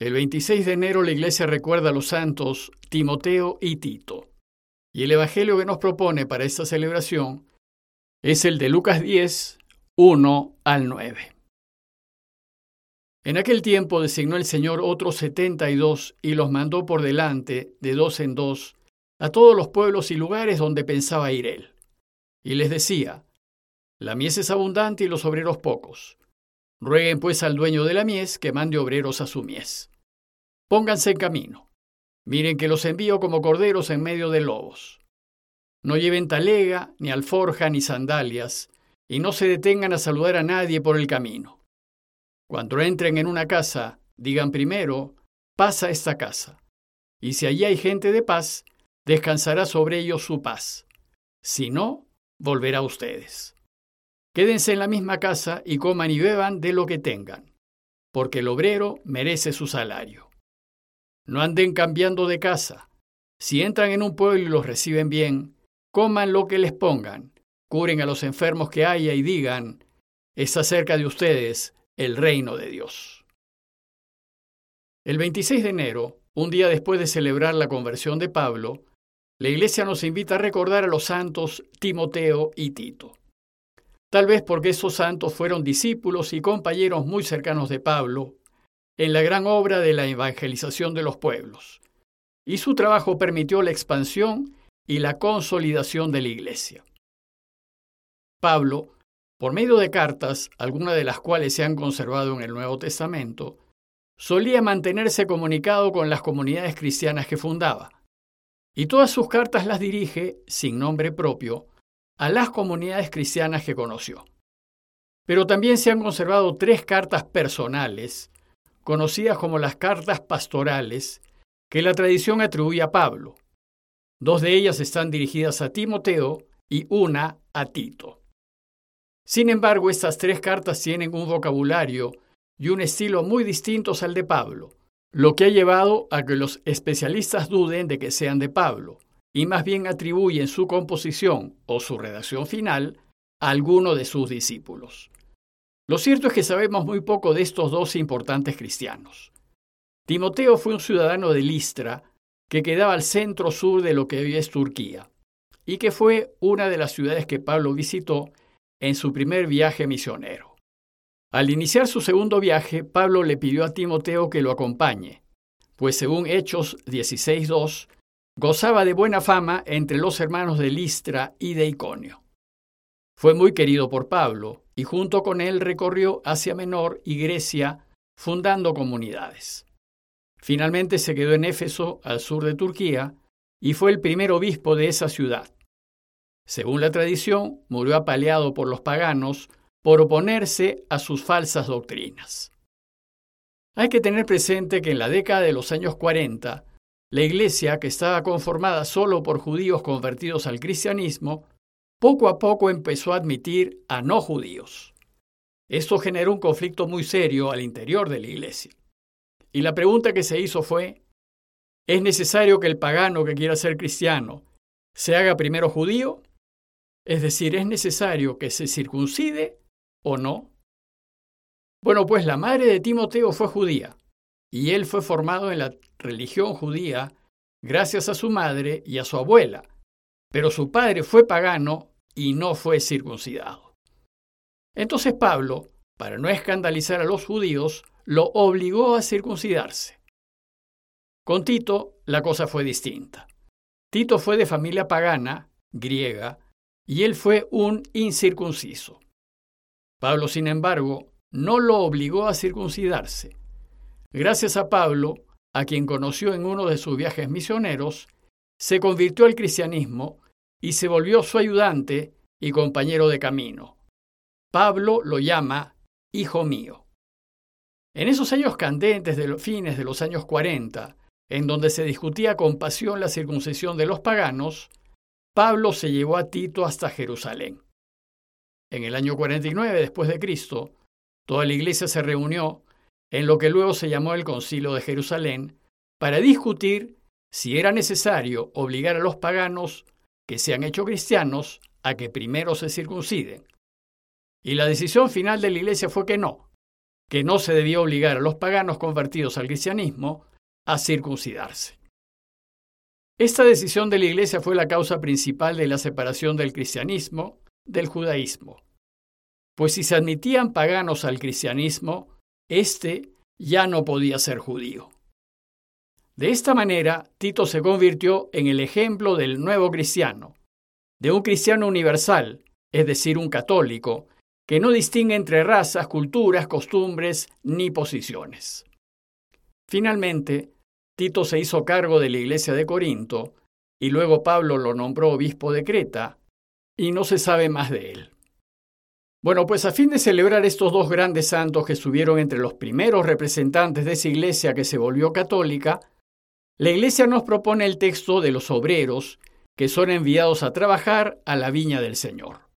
El 26 de enero la iglesia recuerda a los santos Timoteo y Tito. Y el Evangelio que nos propone para esta celebración es el de Lucas 10, 1 al 9. En aquel tiempo designó el Señor otros setenta y dos y los mandó por delante, de dos en dos, a todos los pueblos y lugares donde pensaba ir él. Y les decía, La mies es abundante y los obreros pocos. Rueguen pues al dueño de la mies que mande obreros a su mies. Pónganse en camino. Miren que los envío como corderos en medio de lobos. No lleven talega, ni alforja, ni sandalias, y no se detengan a saludar a nadie por el camino. Cuando entren en una casa, digan primero, pasa esta casa. Y si allí hay gente de paz, descansará sobre ellos su paz. Si no, volverá a ustedes. Quédense en la misma casa y coman y beban de lo que tengan, porque el obrero merece su salario. No anden cambiando de casa. Si entran en un pueblo y los reciben bien, coman lo que les pongan, curen a los enfermos que haya y digan, está cerca de ustedes el reino de Dios. El 26 de enero, un día después de celebrar la conversión de Pablo, la Iglesia nos invita a recordar a los santos Timoteo y Tito. Tal vez porque esos santos fueron discípulos y compañeros muy cercanos de Pablo en la gran obra de la evangelización de los pueblos, y su trabajo permitió la expansión y la consolidación de la Iglesia. Pablo por medio de cartas, algunas de las cuales se han conservado en el Nuevo Testamento, solía mantenerse comunicado con las comunidades cristianas que fundaba, y todas sus cartas las dirige, sin nombre propio, a las comunidades cristianas que conoció. Pero también se han conservado tres cartas personales, conocidas como las cartas pastorales, que la tradición atribuye a Pablo. Dos de ellas están dirigidas a Timoteo y una a Tito. Sin embargo, estas tres cartas tienen un vocabulario y un estilo muy distintos al de Pablo, lo que ha llevado a que los especialistas duden de que sean de Pablo, y más bien atribuyen su composición o su redacción final a alguno de sus discípulos. Lo cierto es que sabemos muy poco de estos dos importantes cristianos. Timoteo fue un ciudadano de Listra que quedaba al centro sur de lo que hoy es Turquía, y que fue una de las ciudades que Pablo visitó en su primer viaje misionero. Al iniciar su segundo viaje, Pablo le pidió a Timoteo que lo acompañe, pues según Hechos 16.2, gozaba de buena fama entre los hermanos de Listra y de Iconio. Fue muy querido por Pablo y junto con él recorrió Asia Menor y Grecia fundando comunidades. Finalmente se quedó en Éfeso, al sur de Turquía, y fue el primer obispo de esa ciudad. Según la tradición, murió apaleado por los paganos por oponerse a sus falsas doctrinas. Hay que tener presente que en la década de los años 40, la Iglesia, que estaba conformada solo por judíos convertidos al cristianismo, poco a poco empezó a admitir a no judíos. Esto generó un conflicto muy serio al interior de la Iglesia. Y la pregunta que se hizo fue, ¿es necesario que el pagano que quiera ser cristiano se haga primero judío es decir, ¿es necesario que se circuncide o no? Bueno, pues la madre de Timoteo fue judía, y él fue formado en la religión judía gracias a su madre y a su abuela, pero su padre fue pagano y no fue circuncidado. Entonces Pablo, para no escandalizar a los judíos, lo obligó a circuncidarse. Con Tito la cosa fue distinta. Tito fue de familia pagana, griega, y él fue un incircunciso. Pablo, sin embargo, no lo obligó a circuncidarse. Gracias a Pablo, a quien conoció en uno de sus viajes misioneros, se convirtió al cristianismo y se volvió su ayudante y compañero de camino. Pablo lo llama Hijo mío. En esos años candentes de los fines de los años 40, en donde se discutía con pasión la circuncisión de los paganos, Pablo se llevó a Tito hasta Jerusalén. En el año 49 después de Cristo, toda la iglesia se reunió en lo que luego se llamó el Concilio de Jerusalén para discutir si era necesario obligar a los paganos que se han hecho cristianos a que primero se circunciden. Y la decisión final de la iglesia fue que no, que no se debía obligar a los paganos convertidos al cristianismo a circuncidarse. Esta decisión de la Iglesia fue la causa principal de la separación del cristianismo del judaísmo, pues si se admitían paganos al cristianismo, éste ya no podía ser judío. De esta manera, Tito se convirtió en el ejemplo del nuevo cristiano, de un cristiano universal, es decir, un católico, que no distingue entre razas, culturas, costumbres ni posiciones. Finalmente, Tito se hizo cargo de la iglesia de Corinto y luego Pablo lo nombró obispo de Creta y no se sabe más de él. Bueno, pues a fin de celebrar estos dos grandes santos que estuvieron entre los primeros representantes de esa iglesia que se volvió católica, la iglesia nos propone el texto de los obreros que son enviados a trabajar a la viña del Señor.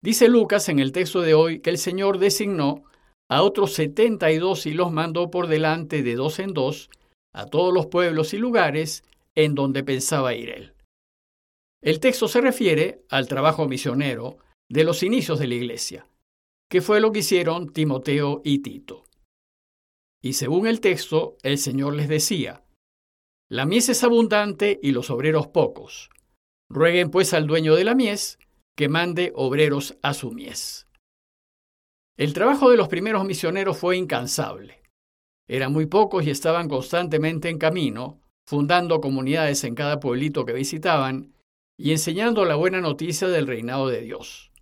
Dice Lucas en el texto de hoy que el Señor designó a otros setenta y dos y los mandó por delante de dos en dos a todos los pueblos y lugares en donde pensaba ir él. El texto se refiere al trabajo misionero de los inicios de la iglesia, que fue lo que hicieron Timoteo y Tito. Y según el texto, el Señor les decía, La mies es abundante y los obreros pocos. Rueguen pues al dueño de la mies que mande obreros a su mies. El trabajo de los primeros misioneros fue incansable. Eran muy pocos y estaban constantemente en camino, fundando comunidades en cada pueblito que visitaban y enseñando la buena noticia del reinado de Dios.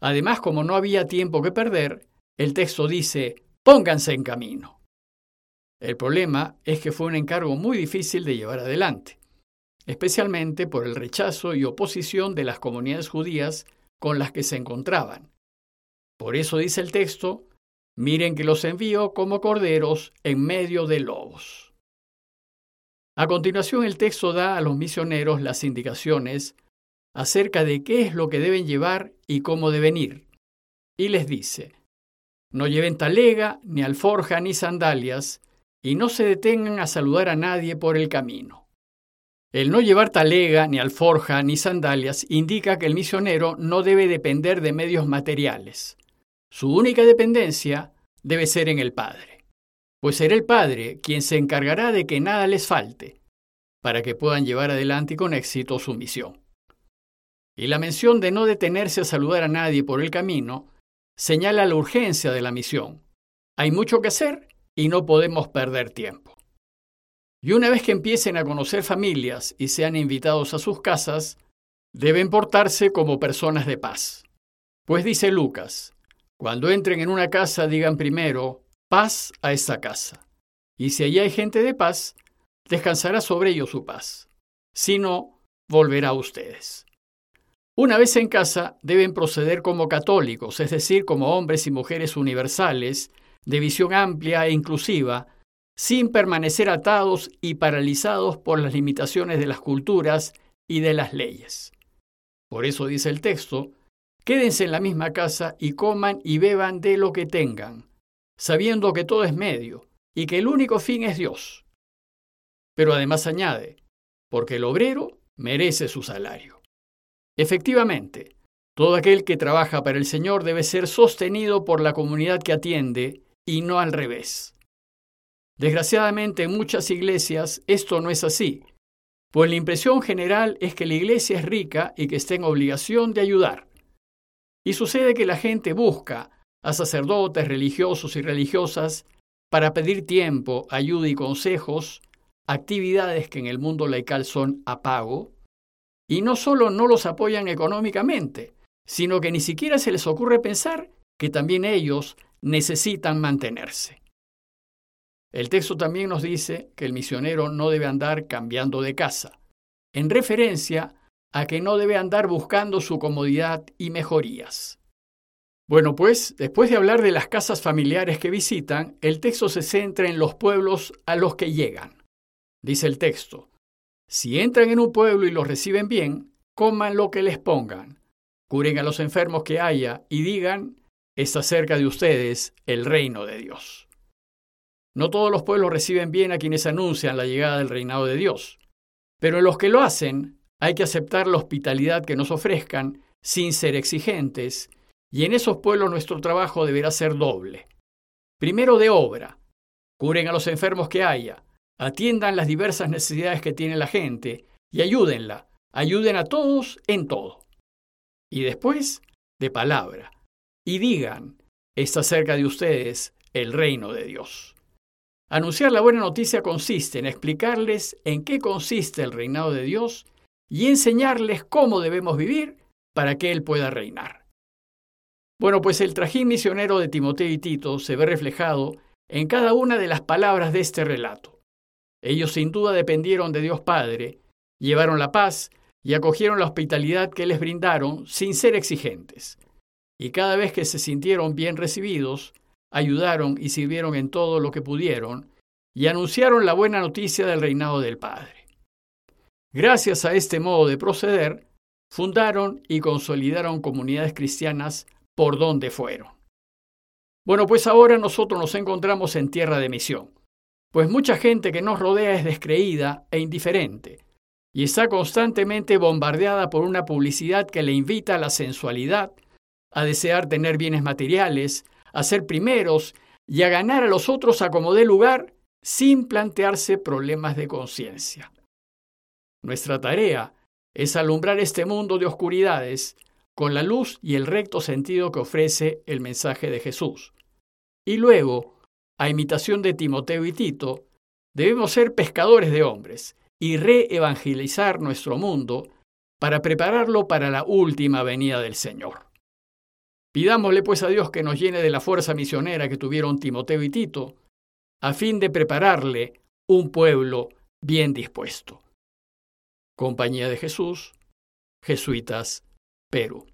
Además, como no había tiempo que perder, el texto dice, pónganse en camino. El problema es que fue un encargo muy difícil de llevar adelante especialmente por el rechazo y oposición de las comunidades judías con las que se encontraban. Por eso dice el texto, miren que los envío como corderos en medio de lobos. A continuación el texto da a los misioneros las indicaciones acerca de qué es lo que deben llevar y cómo deben ir. Y les dice, no lleven talega, ni alforja, ni sandalias, y no se detengan a saludar a nadie por el camino. El no llevar talega, ni alforja, ni sandalias indica que el misionero no debe depender de medios materiales. Su única dependencia debe ser en el Padre, pues será el Padre quien se encargará de que nada les falte, para que puedan llevar adelante con éxito su misión. Y la mención de no detenerse a saludar a nadie por el camino señala la urgencia de la misión. Hay mucho que hacer y no podemos perder tiempo. Y una vez que empiecen a conocer familias y sean invitados a sus casas, deben portarse como personas de paz. Pues dice Lucas, cuando entren en una casa digan primero, paz a esa casa. Y si allí hay gente de paz, descansará sobre ellos su paz. Si no, volverá a ustedes. Una vez en casa, deben proceder como católicos, es decir, como hombres y mujeres universales, de visión amplia e inclusiva, sin permanecer atados y paralizados por las limitaciones de las culturas y de las leyes. Por eso dice el texto, quédense en la misma casa y coman y beban de lo que tengan, sabiendo que todo es medio y que el único fin es Dios. Pero además añade, porque el obrero merece su salario. Efectivamente, todo aquel que trabaja para el Señor debe ser sostenido por la comunidad que atiende y no al revés. Desgraciadamente en muchas iglesias esto no es así, pues la impresión general es que la iglesia es rica y que está en obligación de ayudar. Y sucede que la gente busca a sacerdotes religiosos y religiosas para pedir tiempo, ayuda y consejos, actividades que en el mundo laical son a pago, y no solo no los apoyan económicamente, sino que ni siquiera se les ocurre pensar que también ellos necesitan mantenerse. El texto también nos dice que el misionero no debe andar cambiando de casa, en referencia a que no debe andar buscando su comodidad y mejorías. Bueno, pues, después de hablar de las casas familiares que visitan, el texto se centra en los pueblos a los que llegan. Dice el texto, si entran en un pueblo y los reciben bien, coman lo que les pongan, curen a los enfermos que haya y digan, está cerca de ustedes el reino de Dios. No todos los pueblos reciben bien a quienes anuncian la llegada del reinado de Dios, pero en los que lo hacen hay que aceptar la hospitalidad que nos ofrezcan sin ser exigentes, y en esos pueblos nuestro trabajo deberá ser doble. primero de obra, curen a los enfermos que haya, atiendan las diversas necesidades que tiene la gente y ayúdenla, ayuden a todos en todo. Y después, de palabra, y digan, está cerca de ustedes el reino de Dios. Anunciar la buena noticia consiste en explicarles en qué consiste el reinado de Dios y enseñarles cómo debemos vivir para que Él pueda reinar. Bueno, pues el trajín misionero de Timoteo y Tito se ve reflejado en cada una de las palabras de este relato. Ellos sin duda dependieron de Dios Padre, llevaron la paz y acogieron la hospitalidad que les brindaron sin ser exigentes. Y cada vez que se sintieron bien recibidos, ayudaron y sirvieron en todo lo que pudieron y anunciaron la buena noticia del reinado del Padre. Gracias a este modo de proceder, fundaron y consolidaron comunidades cristianas por donde fueron. Bueno, pues ahora nosotros nos encontramos en tierra de misión, pues mucha gente que nos rodea es descreída e indiferente, y está constantemente bombardeada por una publicidad que le invita a la sensualidad, a desear tener bienes materiales, a ser primeros y a ganar a los otros a como dé lugar sin plantearse problemas de conciencia. Nuestra tarea es alumbrar este mundo de oscuridades con la luz y el recto sentido que ofrece el mensaje de Jesús. Y luego, a imitación de Timoteo y Tito, debemos ser pescadores de hombres y reevangelizar nuestro mundo para prepararlo para la última venida del Señor. Pidámosle pues a Dios que nos llene de la fuerza misionera que tuvieron Timoteo y Tito, a fin de prepararle un pueblo bien dispuesto. Compañía de Jesús, Jesuitas, Perú.